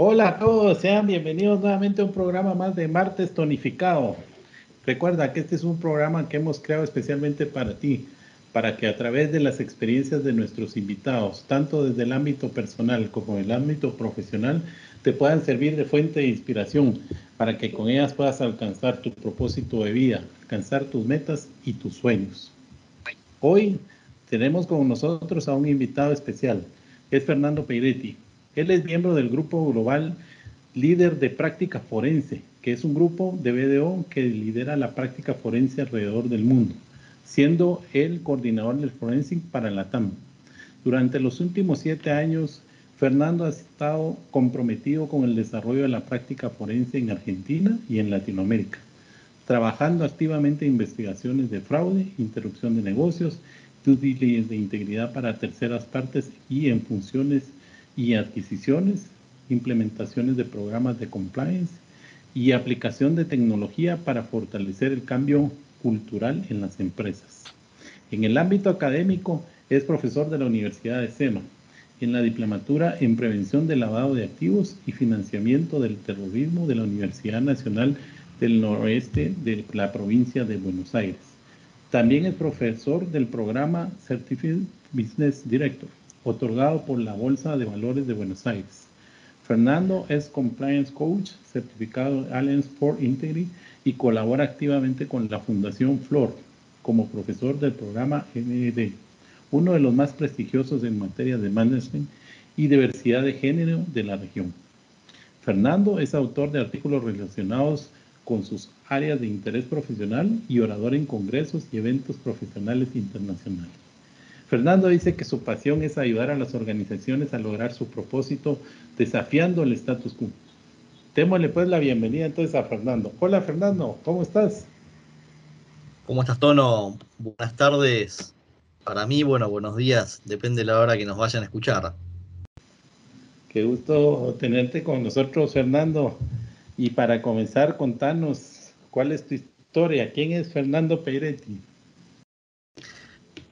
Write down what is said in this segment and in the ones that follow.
Hola a todos, sean bienvenidos nuevamente a un programa más de Martes Tonificado. Recuerda que este es un programa que hemos creado especialmente para ti, para que a través de las experiencias de nuestros invitados, tanto desde el ámbito personal como el ámbito profesional, te puedan servir de fuente de inspiración, para que con ellas puedas alcanzar tu propósito de vida, alcanzar tus metas y tus sueños. Hoy tenemos con nosotros a un invitado especial, es Fernando Peiretti. Él es miembro del grupo global líder de práctica forense, es un grupo de BDO que lidera la práctica forense alrededor del mundo, siendo el coordinador del forensic para la TAM. Durante los últimos siete años, Fernando ha estado comprometido con el desarrollo de la práctica forense en Argentina y en Latinoamérica, trabajando activamente en investigaciones de fraude, interrupción de negocios, due diligence de integridad para terceras partes y en funciones y adquisiciones, implementaciones de programas de compliance y aplicación de tecnología para fortalecer el cambio cultural en las empresas. En el ámbito académico es profesor de la Universidad de SEMA, en la diplomatura en prevención del lavado de activos y financiamiento del terrorismo de la Universidad Nacional del Noroeste de la provincia de Buenos Aires. También es profesor del programa Certified Business Director otorgado por la Bolsa de Valores de Buenos Aires. Fernando es Compliance Coach, certificado Alliance for Integrity y colabora activamente con la Fundación Flor como profesor del programa MED, uno de los más prestigiosos en materia de management y diversidad de género de la región. Fernando es autor de artículos relacionados con sus áreas de interés profesional y orador en congresos y eventos profesionales internacionales. Fernando dice que su pasión es ayudar a las organizaciones a lograr su propósito desafiando el status quo. Démosle pues la bienvenida entonces a Fernando. Hola Fernando, ¿cómo estás? ¿Cómo estás, Tono? Buenas tardes. Para mí, bueno, buenos días. Depende de la hora que nos vayan a escuchar. Qué gusto tenerte con nosotros, Fernando. Y para comenzar, contanos cuál es tu historia. ¿Quién es Fernando Peiretti?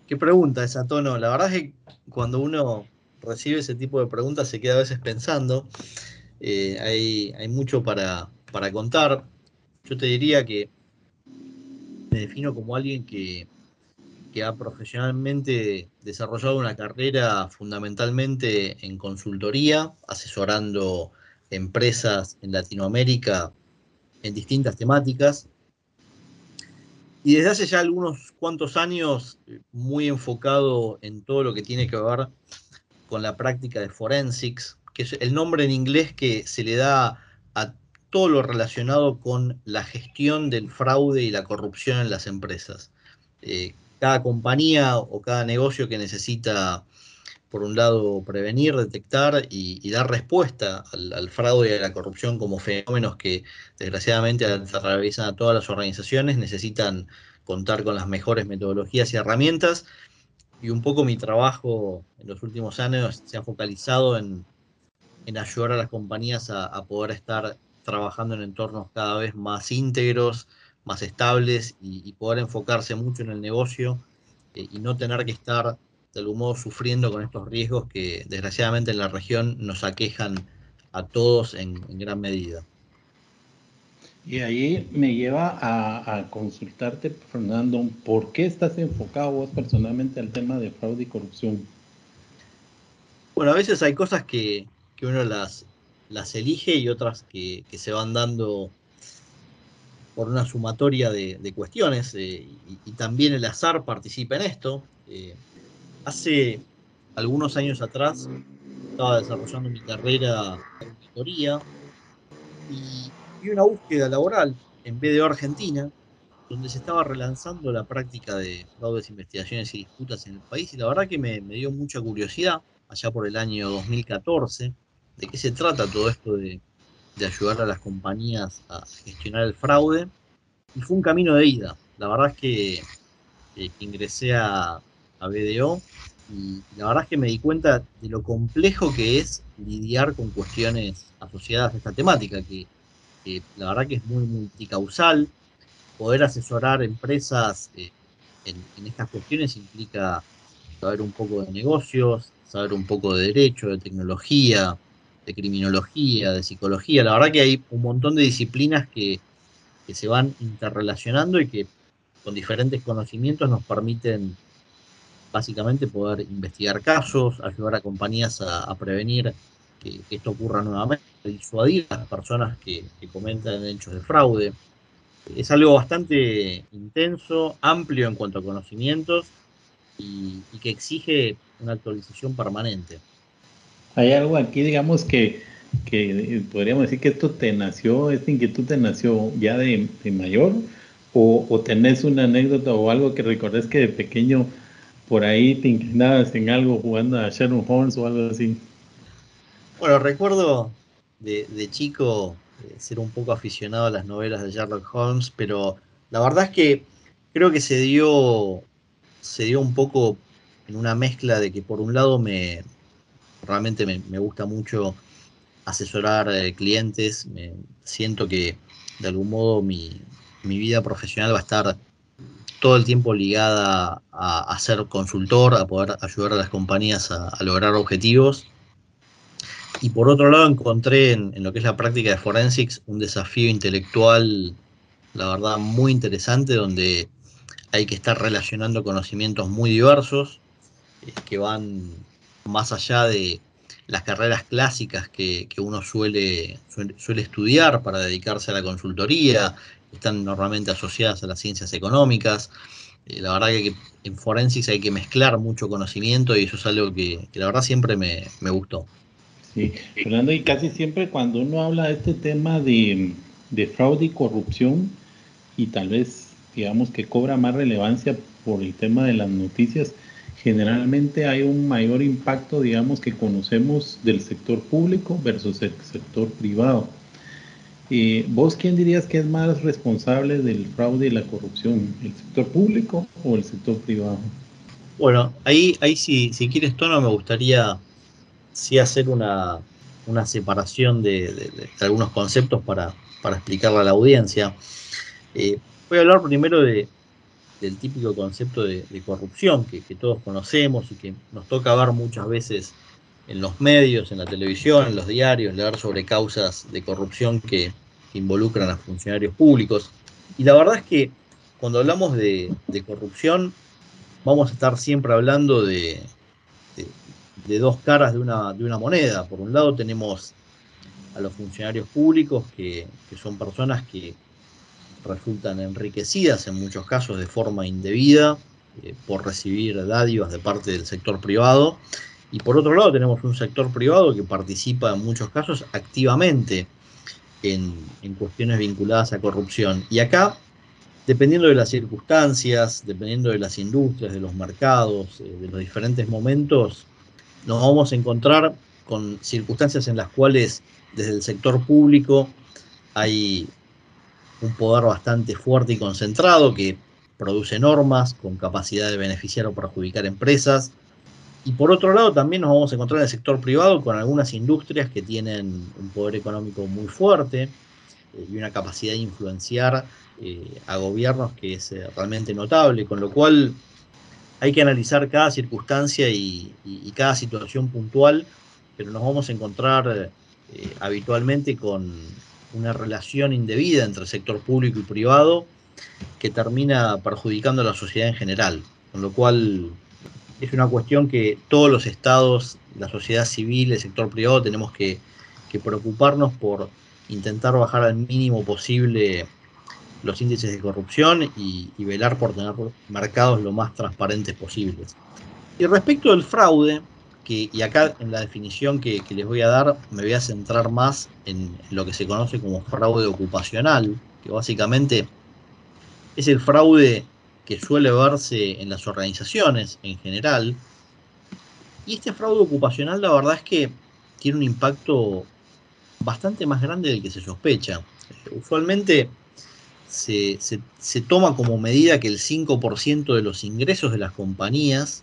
Qué pregunta esa, Tono. La verdad es que cuando uno recibe ese tipo de preguntas se queda a veces pensando. Eh, hay, hay, mucho para, para, contar. Yo te diría que me defino como alguien que, que ha profesionalmente desarrollado una carrera fundamentalmente en consultoría, asesorando empresas en Latinoamérica en distintas temáticas, y desde hace ya algunos cuantos años muy enfocado en todo lo que tiene que ver con la práctica de forensics, que es el nombre en inglés que se le da a todo lo relacionado con la gestión del fraude y la corrupción en las empresas. Eh, cada compañía o cada negocio que necesita, por un lado, prevenir, detectar y, dar respuesta al, fraude y a la corrupción como fenómenos que desgraciadamente atraviesan a todas las organizaciones, necesitan contar con las mejores metodologías y herramientas. Y un poco mi trabajo en los últimos años se ha focalizado en, en ayudar a las compañías a, poder estar trabajando en entornos cada vez más íntegros, más estables y, y poder enfocarse mucho en el negocio eh, y no tener que estar de algún modo sufriendo con estos riesgos que desgraciadamente en la región nos aquejan a todos en, en gran medida. Y ahí me lleva a, a, consultarte, Fernando, ¿por qué estás enfocado vos personalmente al tema de fraude y corrupción? Bueno, a veces hay cosas que, que uno las, las elige y otras que, que, se van dando por una sumatoria de, de cuestiones eh, y, y, también el azar participa en esto. Eh, hace algunos años atrás estaba desarrollando mi carrera en auditoría y y una búsqueda laboral en BDO Argentina, donde se estaba relanzando la práctica de fraudes, investigaciones y disputas en el país, y la verdad que me, me, dio mucha curiosidad, allá por el año 2014, de qué se trata todo esto de, de ayudar a las compañías a gestionar el fraude, y fue un camino de ida. La verdad es que eh, ingresé a, a BDO y la verdad es que me di cuenta de lo complejo que es lidiar con cuestiones asociadas a esta temática, que, la verdad que es muy multicausal. Poder asesorar empresas eh, en, estas cuestiones implica saber un poco de negocios, saber un poco de derecho, de tecnología, de criminología, de psicología. La verdad que hay un montón de disciplinas que, que se van interrelacionando y que con diferentes conocimientos nos permiten básicamente poder investigar casos, ayudar a compañías a, prevenir que, esto ocurra nuevamente, disuadir a las personas que, comentan hechos de fraude. Es algo bastante intenso, amplio en cuanto a conocimientos y, que exige una actualización permanente. Hay algo aquí, digamos, que, podríamos decir que esto te nació, esta inquietud te nació ya de, mayor, o, o, tenés una anécdota o algo que recordés que de pequeño por ahí te inclinabas en algo jugando a Sherlock Holmes o algo así. Bueno, recuerdo de, chico eh, ser un poco aficionado a las novelas de Sherlock Holmes, pero la verdad es que creo que se dio, se dio un poco en una mezcla de que por un lado me realmente me, gusta mucho asesorar eh, clientes, me, siento que de algún modo mi, mi vida profesional va a estar todo el tiempo ligada a, ser consultor, a poder ayudar a las compañías a, lograr objetivos. Y por otro lado encontré en, lo que es la práctica de forensics un desafío intelectual, la verdad, muy interesante, donde hay que estar relacionando conocimientos muy diversos, eh, que van más allá de las carreras clásicas que, uno suele, suele, estudiar para dedicarse a la consultoría, están normalmente asociadas a las ciencias económicas. Eh, la verdad que en forensics hay que mezclar mucho conocimiento y eso es algo que, la verdad siempre me, gustó. Sí, Fernando, y casi siempre cuando uno habla de este tema de, de fraude y corrupción, y tal vez digamos que cobra más relevancia por el tema de las noticias, generalmente hay un mayor impacto, digamos, que conocemos del sector público versus el sector privado. ¿Vos quién dirías que es más responsable del fraude y la corrupción? ¿El sector público o el sector privado? Bueno, ahí, ahí si, si quieres, Tono, me gustaría sí hacer una, separación de, algunos conceptos para, para, explicarle a la audiencia. Eh, voy a hablar primero de, del típico concepto de, corrupción que, que, todos conocemos y que nos toca ver muchas veces en los medios, en la televisión, en los diarios, leer sobre causas de corrupción que, involucran a funcionarios públicos. Y la verdad es que cuando hablamos de, corrupción, vamos a estar siempre hablando de, dos caras de una, de una, moneda. Por un lado tenemos a los funcionarios públicos, que, que son personas que resultan enriquecidas en muchos casos de forma indebida eh, por recibir dádivas de parte del sector privado y por otro lado tenemos un sector privado que participa en muchos casos activamente en, cuestiones vinculadas a corrupción. Y acá, dependiendo de las circunstancias, dependiendo de las industrias, de los mercados, eh, de los diferentes momentos, nos vamos a encontrar con circunstancias en las cuales desde el sector público hay un poder bastante fuerte y concentrado que produce normas con capacidad de beneficiar o perjudicar empresas, y por otro lado, también nos vamos a encontrar en el sector privado con algunas industrias que tienen un poder económico muy fuerte eh, y una capacidad de influenciar eh, a gobiernos que es eh, realmente notable, con lo cual hay que analizar cada circunstancia y, cada situación puntual, pero nos vamos a encontrar habitualmente con una relación indebida entre sector público y privado que termina perjudicando a la sociedad en general, con lo cual es una cuestión que todos los estados, la sociedad civil, el sector privado tenemos que, preocuparnos por intentar bajar al mínimo posible los índices de corrupción y, velar por tener mercados lo más transparentes posibles. Y respecto del fraude, que, y acá en la definición que, les voy a dar me voy a centrar más en lo que se conoce como fraude ocupacional, que básicamente es el fraude que suele verse en las organizaciones en general. Y este fraude ocupacional la verdad es que tiene un impacto bastante más grande del que se sospecha. Usualmente se, toma como medida que el 5% de los ingresos de las compañías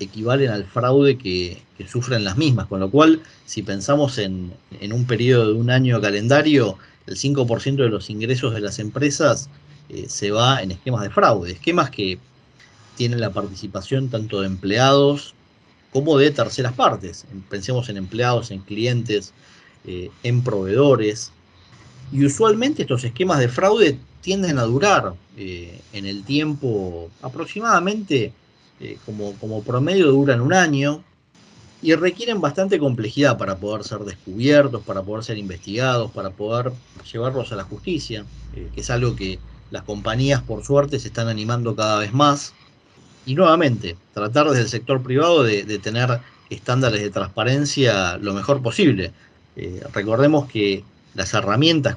equivalen al fraude que, sufren las mismas, con lo cual si pensamos en, un periodo de un año calendario, el 5% de los ingresos de las empresas eh, se va en esquemas de fraude, esquemas que tienen la participación tanto de empleados como de terceras partes. Pensemos en empleados, en clientes, eh, en proveedores. Y usualmente estos esquemas de fraude tienden a durar eh, en el tiempo aproximadamente como, como promedio duran un año y requieren bastante complejidad para poder ser descubiertos, para poder ser investigados, para poder llevarlos a la justicia, que es algo que las compañías por suerte se están animando cada vez más y nuevamente, tratar desde el sector privado de, tener estándares de transparencia lo mejor posible. Eh, recordemos que las herramientas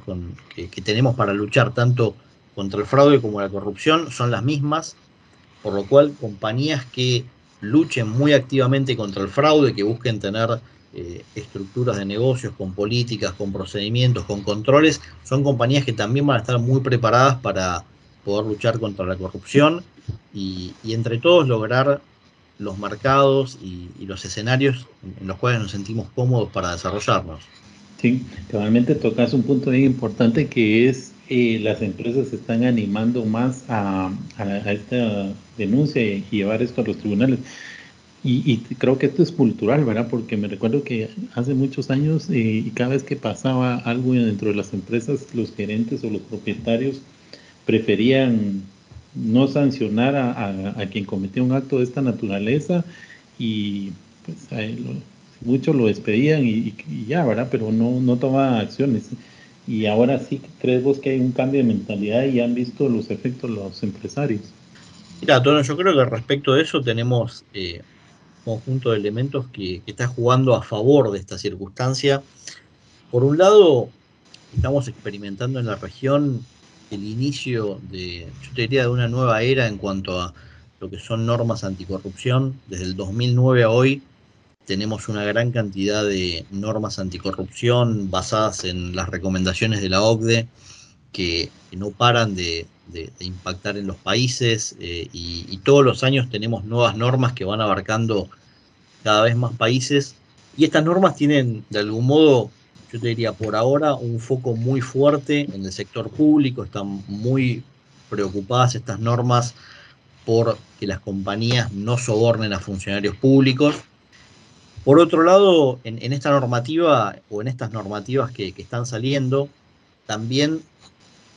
que, tenemos para luchar tanto contra el fraude como la corrupción son las mismas, por lo cual compañías que luchen muy activamente contra el fraude, que busquen tener eh, estructuras de negocios con políticas, con procedimientos, con controles, son compañías que también van a estar muy preparadas para poder luchar contra la corrupción y, entre todos lograr los mercados y, los escenarios en los cuales nos sentimos cómodos para desarrollarnos. Sí, realmente tocas un punto bien importante que es eh, las empresas se están animando más a, esta denuncia y llevar esto a los tribunales. Y, creo que esto es cultural, ¿verdad? Porque me recuerdo que hace muchos años eh, y cada vez que pasaba algo dentro de las empresas, los gerentes o los propietarios preferían no sancionar a, quien cometió un acto de esta naturaleza y pues muchos lo despedían y, ya, ¿verdad? Pero no, no tomaban acciones. Y ahora sí crees vos que hay un cambio de mentalidad y han visto los efectos los empresarios. Mira, Tono, yo creo que respecto de eso tenemos eh, conjunto de elementos que, está jugando a favor de esta circunstancia. Por un lado, estamos experimentando en la región el inicio de, yo te diría, de una nueva era en cuanto a lo que son normas anticorrupción. Desde el 2009 a hoy tenemos una gran cantidad de normas anticorrupción basadas en las recomendaciones de la OCDE que, no paran de, impactar en los países eh, y, todos los años tenemos nuevas normas que van abarcando cada vez más países. Y estas normas tienen de algún modo yo te diría por ahora un foco muy fuerte en el sector público, están muy preocupadas estas normas por que las compañías no sobornen a funcionarios públicos. Por otro lado, en, esta normativa o en estas normativas que, están saliendo, también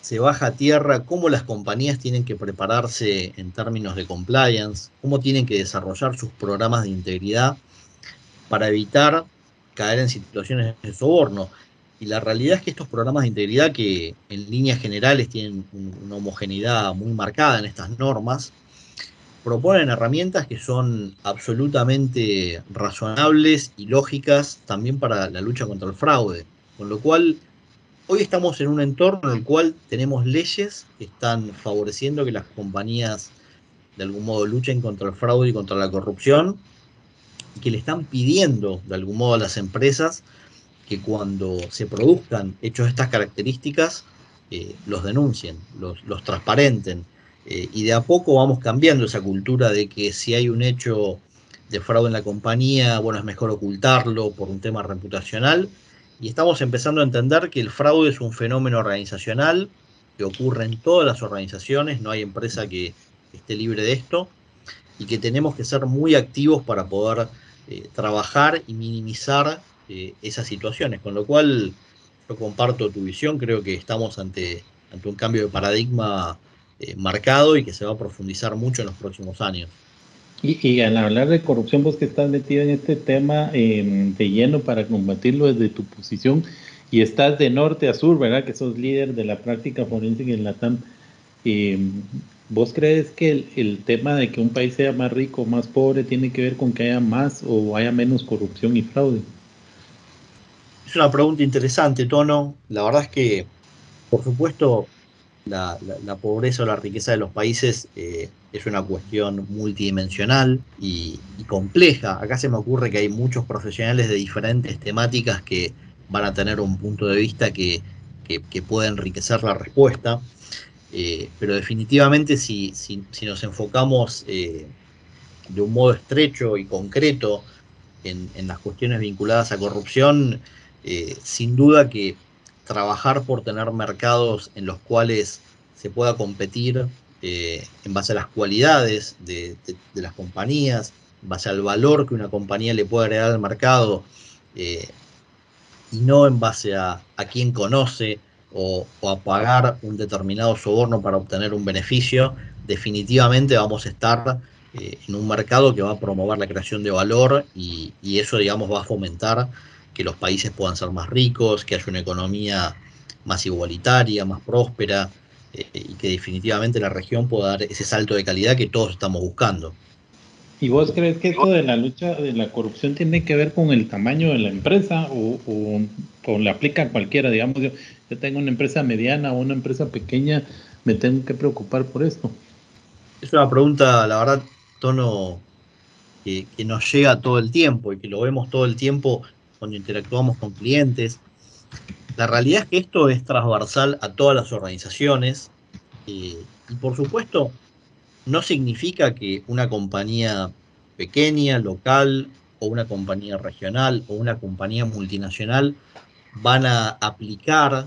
se baja a tierra cómo las compañías tienen que prepararse en términos de compliance, cómo tienen que desarrollar sus programas de integridad para evitar caer en situaciones de soborno. Y la realidad es que estos programas de integridad que en líneas generales tienen una homogeneidad muy marcada en estas normas, proponen herramientas que son absolutamente razonables y lógicas también para la lucha contra el fraude. Con lo cual, hoy estamos en un entorno en el cual tenemos leyes que están favoreciendo que las compañías de algún modo luchen contra el fraude y contra la corrupción que le están pidiendo de algún modo a las empresas que cuando se produzcan hechos de estas características, eh, los denuncien, los, transparenten. Eh, y de a poco vamos cambiando esa cultura de que si hay un hecho de fraude en la compañía, bueno, es mejor ocultarlo por un tema reputacional. Y estamos empezando a entender que el fraude es un fenómeno organizacional que ocurre en todas las organizaciones, no hay empresa que esté libre de esto, y que tenemos que ser muy activos para poder eh, trabajar y minimizar eh, esas situaciones. Con lo cual, yo comparto tu visión, creo que estamos ante, ante un cambio de paradigma eh, marcado y que se va a profundizar mucho en los próximos años. Y, al hablar de corrupción, vos que estás metido en este tema de lleno para combatirlo desde tu posición y estás de norte a sur, ¿verdad? Que sos líder de la práctica forense en la TAM. ¿Vos crees que el, tema de que un país sea más rico o más pobre tiene que ver con que haya más o haya menos corrupción y fraude? Es una pregunta interesante, Tono. La verdad es que, por supuesto, la, pobreza o la riqueza de los países eh, es una cuestión multidimensional y, compleja. Acá se me ocurre que hay muchos profesionales de diferentes temáticas que van a tener un punto de vista que, que, puede enriquecer la respuesta. Eh, pero definitivamente si, si, nos enfocamos eh, de un modo estrecho y concreto en, las cuestiones vinculadas a corrupción, sin duda que trabajar por tener mercados en los cuales se pueda competir en base a las cualidades de, las compañías, en base al valor que una compañía le puede agregar al mercado, y no en base a, a quién conoce o, a pagar un determinado soborno para obtener un beneficio, definitivamente vamos a estar eh, en un mercado que va a promover la creación de valor y, eso, digamos, va a fomentar que los países puedan ser más ricos, que haya una economía más igualitaria, más próspera eh, y que definitivamente la región pueda dar ese salto de calidad que todos estamos buscando. ¿Y vos crees que esto de la lucha de la corrupción tiene que ver con el tamaño de la empresa o, o, le aplica a cualquiera? Digamos, yo, tengo una empresa mediana o una empresa pequeña, me tengo que preocupar por esto. Es una pregunta, la verdad, tono que, que nos llega todo el tiempo y que lo vemos todo el tiempo cuando interactuamos con clientes. La realidad es que esto es transversal a todas las organizaciones eh, y por supuesto no significa que una compañía pequeña, local, o una compañía regional, o una compañía multinacional van a aplicar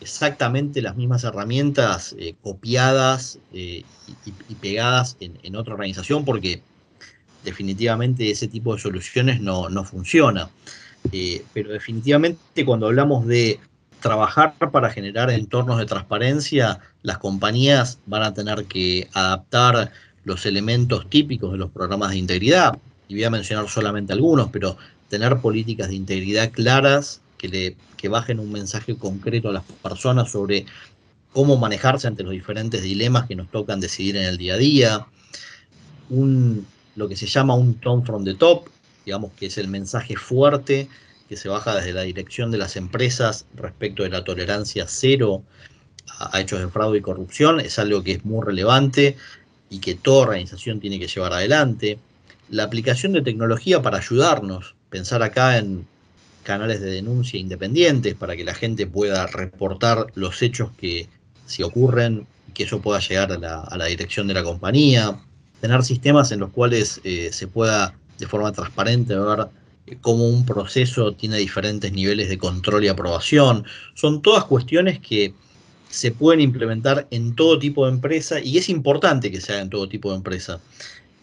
exactamente las mismas herramientas eh, copiadas eh, y, pegadas en, otra organización, porque definitivamente ese tipo de soluciones no, no funciona. Eh, pero definitivamente cuando hablamos de trabajar para generar entornos de transparencia, las compañías van a tener que adaptar los elementos típicos de los programas de integridad, y voy a mencionar solamente algunos, pero tener políticas de integridad claras que, le, que bajen un mensaje concreto a las personas sobre cómo manejarse ante los diferentes dilemas que nos tocan decidir en el día a día, un, lo que se llama un tone from the top, digamos que es el mensaje fuerte que se baja desde la dirección de las empresas respecto de la tolerancia cero a, hechos de fraude y corrupción, es algo que es muy relevante y que toda organización tiene que llevar adelante. La aplicación de tecnología para ayudarnos, pensar acá en canales de denuncia independientes para que la gente pueda reportar los hechos que si ocurren, que eso pueda llegar a la, dirección de la compañía, tener sistemas en los cuales eh, se pueda de forma transparente ver cómo un proceso tiene diferentes niveles de control y aprobación. Son todas cuestiones que se pueden implementar en todo tipo de empresa y es importante que se haga en todo tipo de empresa.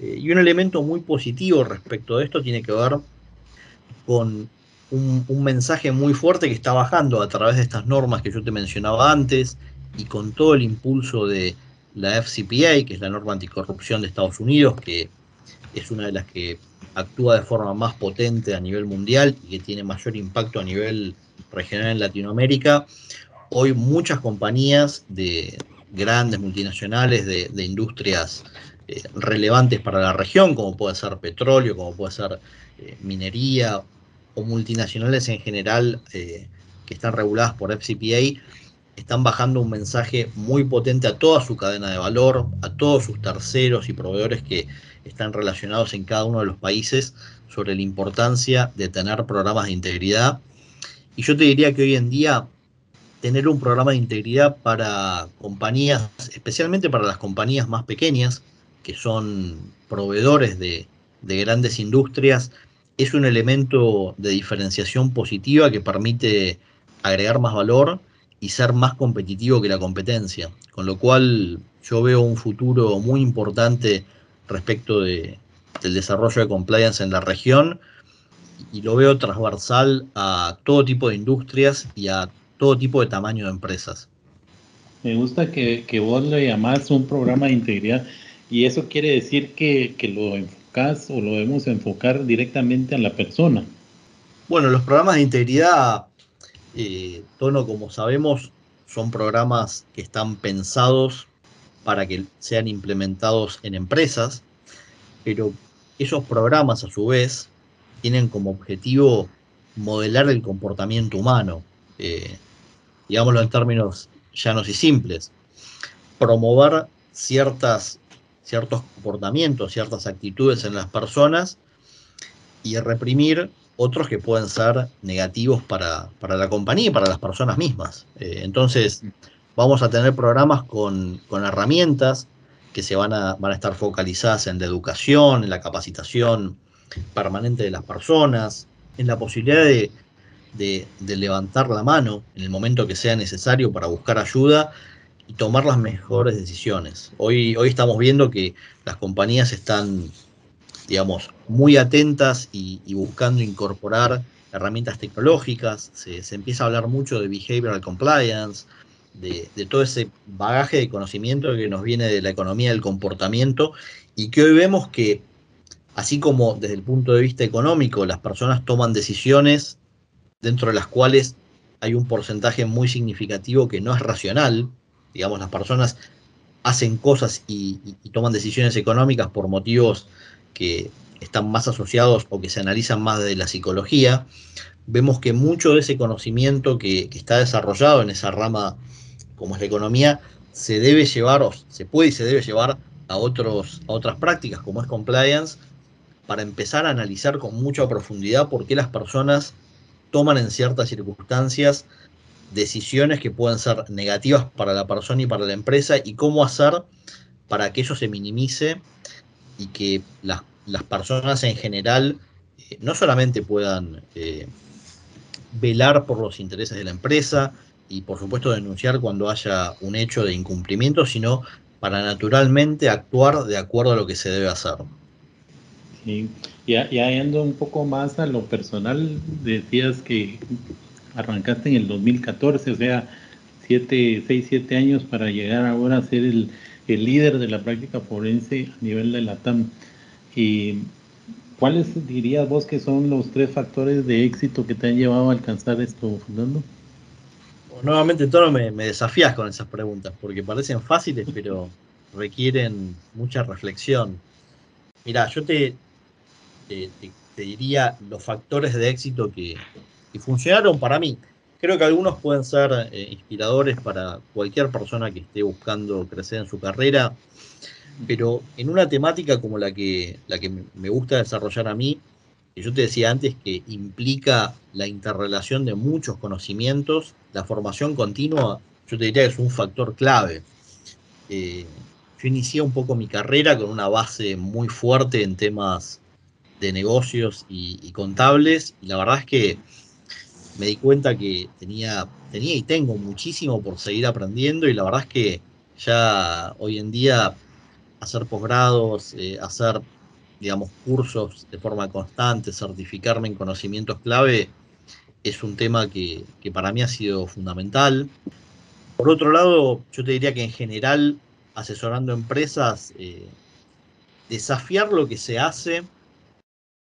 Eh, y un elemento muy positivo respecto a esto tiene que ver con un, un, mensaje muy fuerte que está bajando a través de estas normas que yo te mencionaba antes y con todo el impulso de la FCPA, que es la norma anticorrupción de Estados Unidos, que es una de las que actúa de forma más potente a nivel mundial y que tiene mayor impacto a nivel regional en Latinoamérica. Hoy muchas compañías de grandes multinacionales de, industrias eh, relevantes para la región, como puede ser petróleo, como puede ser eh, minería o multinacionales en general eh, que están reguladas por FCPA, están bajando un mensaje muy potente a toda su cadena de valor, a todos sus terceros y proveedores que están relacionados en cada uno de los países sobre la importancia de tener programas de integridad. Y yo te diría que hoy en día tener un programa de integridad para compañías, especialmente para las compañías más pequeñas, que son proveedores de, grandes industrias, es un elemento de diferenciación positiva que permite agregar más valor y ser más competitivo que la competencia. Con lo cual yo veo un futuro muy importante respecto de, del desarrollo de compliance en la región y lo veo transversal a todo tipo de industrias y a todo tipo de tamaño de empresas. Me gusta que, que vos le llamás un programa de integridad y eso quiere decir que, que lo enfocás o lo debemos enfocar directamente a la persona. Bueno, los programas de integridad, eh, Tono, como sabemos, son programas que están pensados para que sean implementados en empresas, pero esos programas a su vez tienen como objetivo modelar el comportamiento humano, eh, digámoslo en términos llanos y simples, promover ciertas, ciertos comportamientos, ciertas actitudes en las personas y reprimir otros que pueden ser negativos para, la compañía y para las personas mismas. Eh, entonces, vamos a tener programas con, herramientas que se van a, van a estar focalizadas en la educación, en la capacitación permanente de las personas, en la posibilidad de, de, levantar la mano en el momento que sea necesario para buscar ayuda y tomar las mejores decisiones. Hoy, hoy estamos viendo que las compañías están, digamos, muy atentas y, buscando incorporar herramientas tecnológicas. Se, empieza a hablar mucho de behavioral compliance, de, todo ese bagaje de conocimiento que nos viene de la economía del comportamiento y que hoy vemos que, así como desde el punto de vista económico, las personas toman decisiones dentro de las cuales hay un porcentaje muy significativo que no es racional. Digamos, las personas hacen cosas y, toman decisiones económicas por motivos que están más asociados o que se analizan más de la psicología. Vemos que mucho de ese conocimiento que, está desarrollado en esa rama como es la economía se debe llevar, se puede y se debe llevar a, otros, a otras prácticas como es compliance para empezar a analizar con mucha profundidad por qué las personas toman en ciertas circunstancias decisiones que pueden ser negativas para la persona y para la empresa y cómo hacer para que eso se minimice y que las, personas en general eh, no solamente puedan eh, velar por los intereses de la empresa y por supuesto denunciar cuando haya un hecho de incumplimiento, sino para naturalmente actuar de acuerdo a lo que se debe hacer. Sí. Ya, ya yendo un poco más a lo personal, decías que arrancaste en el 2014, o sea, 7, 6, 7 años para llegar ahora a ser el, líder de la práctica forense a nivel de la TAM. ¿Y cuáles dirías vos que son los tres factores de éxito que te han llevado a alcanzar esto, Fernando? nuevamente, todo me, me desafías con esas preguntas, porque parecen fáciles, pero requieren mucha reflexión. Mira, yo te, diría los factores de éxito que, funcionaron para mí. Creo que algunos pueden ser eh, inspiradores para cualquier persona que esté buscando crecer en su carrera, pero en una temática como la que, la que me gusta desarrollar a mí, que yo te decía antes que implica la interrelación de muchos conocimientos, la formación continua, yo te diría que es un factor clave. Eh, yo inicié un poco mi carrera con una base muy fuerte en temas de negocios y, contables, y la verdad es que me di cuenta que tenía, tenía y tengo muchísimo por seguir aprendiendo, y la verdad es que ya hoy en día hacer posgrados, eh, hacer, digamos, cursos de forma constante, certificarme en conocimientos clave, es un tema que, para mí ha sido fundamental. Por otro lado, yo te diría que en general, asesorando empresas, eh, desafiar lo que se hace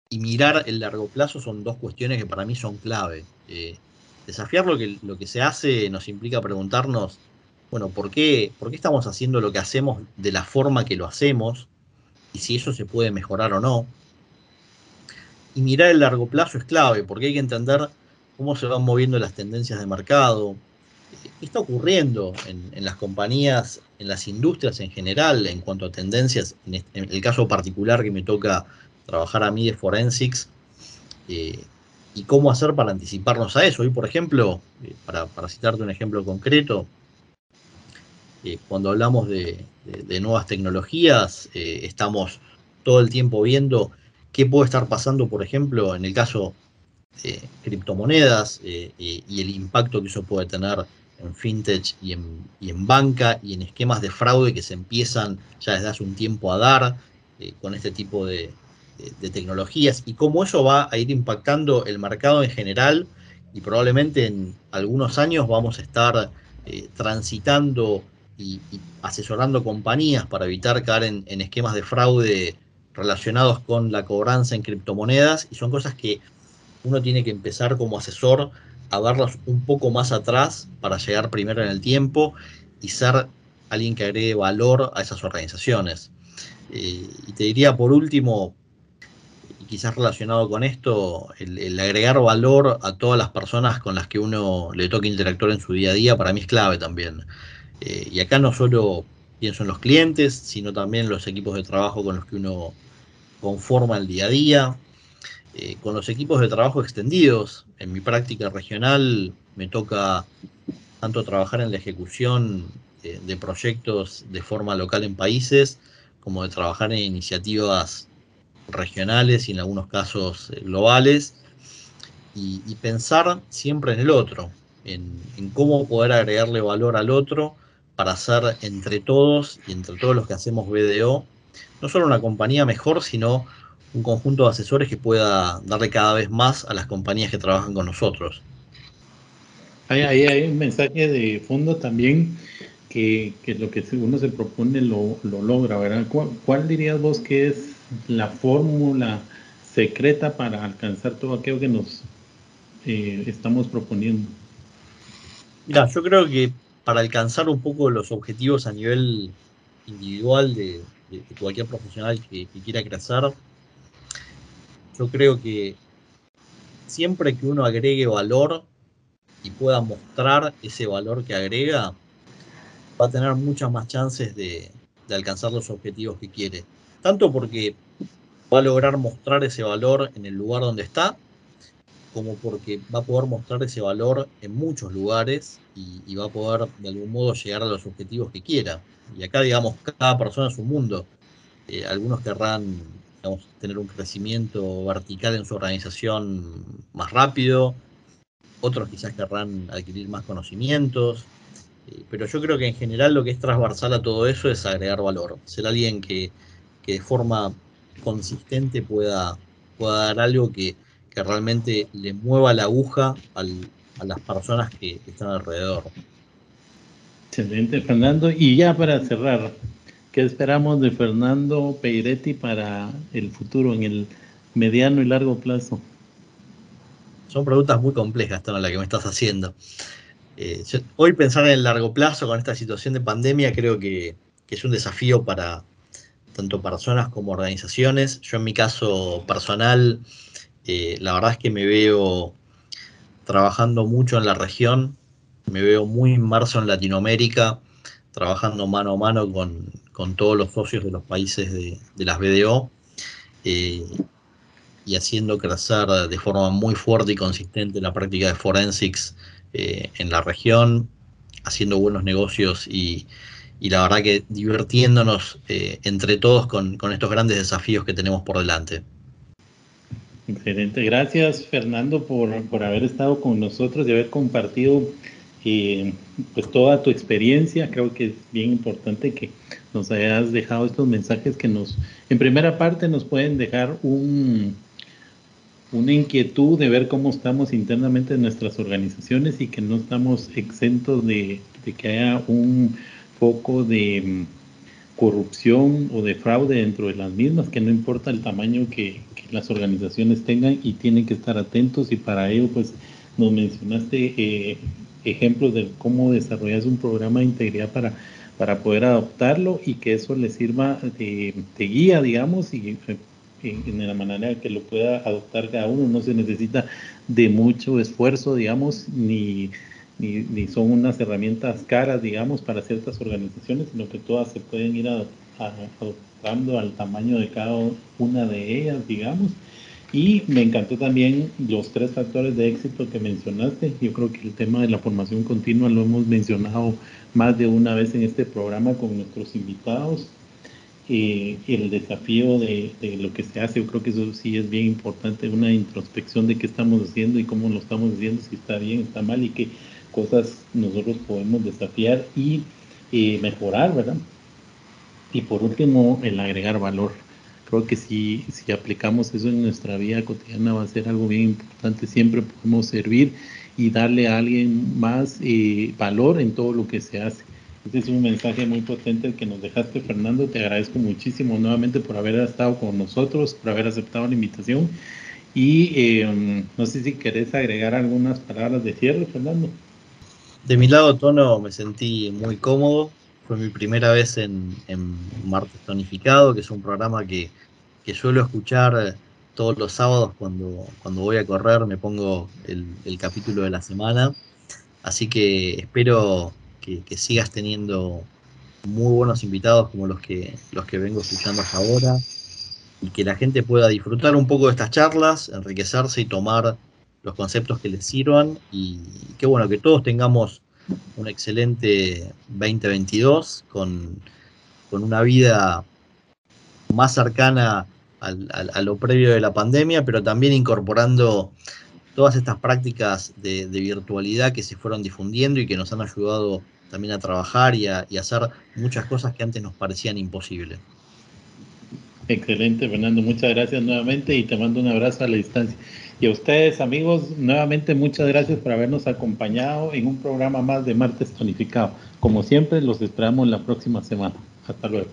y mirar el largo plazo son dos cuestiones que para mí son clave. Eh, desafiar lo que, lo que se hace nos implica preguntarnos, bueno, ¿por qué, ¿por qué estamos haciendo lo que hacemos de la forma que lo hacemos? Y si eso se puede mejorar o no. Y mirar el largo plazo es clave, porque hay que entender cómo se van moviendo las tendencias de mercado, qué está ocurriendo en, las compañías, en las industrias en general, en cuanto a tendencias, en el caso particular que me toca trabajar a mí de forensics eh, y cómo hacer para anticiparnos a eso. Hoy, por ejemplo, eh, para, citarte un ejemplo concreto, eh, cuando hablamos de, nuevas tecnologías, estamos todo el tiempo viendo qué puede estar pasando, por ejemplo, en el caso de criptomonedas y el impacto que eso puede tener en fintech y en, y en, banca y en esquemas de fraude que se empiezan ya desde hace un tiempo a dar con este tipo de, de tecnologías y cómo eso va a ir impactando el mercado en general y probablemente en algunos años vamos a estar eh, transitando y, asesorando compañías para evitar caer en, esquemas de fraude relacionados con la cobranza en criptomonedas y son cosas que uno tiene que empezar como asesor a verlas un poco más atrás para llegar primero en el tiempo y ser alguien que agregue valor a esas organizaciones. Eh, y te diría por último, quizás relacionado con esto, el, agregar valor a todas las personas con las que uno le toca interactuar en su día a día, para mí es clave también. Eh, y acá no solo pienso en los clientes, sino también los equipos de trabajo con los que uno conforma el día a día. eh, con los equipos de trabajo extendidos. En mi práctica regional me toca tanto trabajar en la ejecución eh, de proyectos de forma local en países, como de trabajar en iniciativas regionales y en algunos casos eh, globales, y, pensar siempre en el otro, en, cómo poder agregarle valor al otro para hacer entre todos y entre todos los que hacemos BDO, no solo una compañía mejor, sino un conjunto de asesores que pueda darle cada vez más a las compañías que trabajan con nosotros. Ahí hay, un mensaje de fondo también que, lo que uno se propone lo, logra, ¿verdad? ¿Cuál, dirías vos que es la fórmula secreta para alcanzar todo aquello que nos eh, estamos proponiendo? Mira, yo creo que para alcanzar un poco los objetivos a nivel individual de, cualquier profesional que, que quiera crecer, yo creo que siempre que uno agregue valor y pueda mostrar ese valor que agrega, va a tener muchas más chances de, alcanzar los objetivos que quiere. Tanto porque va a lograr mostrar ese valor en el lugar donde está, como porque va a poder mostrar ese valor en muchos lugares y, va a poder de algún modo llegar a los objetivos que quiera. Y acá, digamos, cada persona es un mundo. Eh, algunos querrán tener un crecimiento vertical en su organización más rápido, otros quizás querrán adquirir más conocimientos, eh, pero yo creo que en general lo que es transversal a todo eso es agregar valor, ser alguien que, de forma consistente pueda, pueda dar algo que, realmente le mueva la aguja a las personas que, que están alrededor. Excelente, Fernando. Y ya para cerrar, ¿Qué esperamos de Fernando Peiretti para el futuro, en el mediano y largo plazo? Son preguntas muy complejas, todas las que me estás haciendo. Eh, hoy pensar en el largo plazo con esta situación de pandemia creo que, es un desafío para tanto personas como organizaciones. Yo en mi caso personal, eh, la verdad es que me veo trabajando mucho en la región, me veo muy inmerso en Latinoamérica, trabajando mano a mano con, con todos los socios de los países de, las BDO eh, y haciendo crecer de forma muy fuerte y consistente la práctica de forensics eh, en la región, haciendo buenos negocios y, la verdad que divirtiéndonos eh, entre todos con, con estos grandes desafíos que tenemos por delante. Excelente, gracias Fernando por, por haber estado con nosotros y haber compartido y pues toda tu experiencia. Creo que es bien importante que nos hayas dejado estos mensajes que nos, en primera parte, nos pueden dejar un, una inquietud de ver cómo estamos internamente en nuestras organizaciones y que no estamos exentos de, que haya un poco de mm, corrupción o de fraude dentro de las mismas, que no importa el tamaño que, que las organizaciones tengan y tienen que estar atentos y para ello pues nos mencionaste eh, ejemplos de cómo desarrollas un programa de integridad para, para poder adoptarlo y que eso le sirva de, guía, digamos, y en, la manera que lo pueda adoptar cada uno. No se necesita de mucho esfuerzo, digamos, ni, ni, son unas herramientas caras, digamos, para ciertas organizaciones, sino que todas se pueden ir adoptando al tamaño de cada una de ellas, digamos y me encantó también los tres factores de éxito que mencionaste. Yo creo que el tema de la formación continua lo hemos mencionado más de una vez en este programa con nuestros invitados. Eh, el desafío de, lo que se hace, yo creo que eso sí es bien importante, una introspección de qué estamos haciendo y cómo lo estamos haciendo, si está bien, está mal y qué cosas nosotros podemos desafiar y eh, mejorar, ¿verdad? Y por último, el agregar valor creo que si, si aplicamos eso en nuestra vida cotidiana va a ser algo bien importante. Siempre podemos servir y darle a alguien más eh, valor en todo lo que se hace. Este es un mensaje muy potente el que nos dejaste, Fernando. Te agradezco muchísimo nuevamente por haber estado con nosotros, por haber aceptado la invitación. Y eh, no sé si querés agregar algunas palabras de cierre, Fernando. De mi lado, Tono, me sentí muy cómodo fue mi primera vez en, Martes Tonificado, que es un programa que, suelo escuchar eh, todos los sábados cuando, cuando voy a correr, me pongo el, capítulo de la semana. Así que espero que, sigas teniendo muy buenos invitados como los que, los que vengo escuchando hasta ahora. y que la gente pueda disfrutar un poco de estas charlas, enriquecerse y tomar los conceptos que les sirvan y qué bueno que todos tengamos un excelente 2022 con, con una vida más cercana a lo previo de la pandemia, pero también incorporando todas estas prácticas de, virtualidad que se fueron difundiendo y que nos han ayudado también a trabajar y a, y a hacer muchas cosas que antes nos parecían imposibles. Excelente, Fernando. Muchas gracias nuevamente y te mando un abrazo a la distancia. Y a ustedes, amigos, nuevamente muchas gracias por habernos acompañado en un programa más de Martes Tonificado. Como siempre, los esperamos la próxima semana. Hasta luego.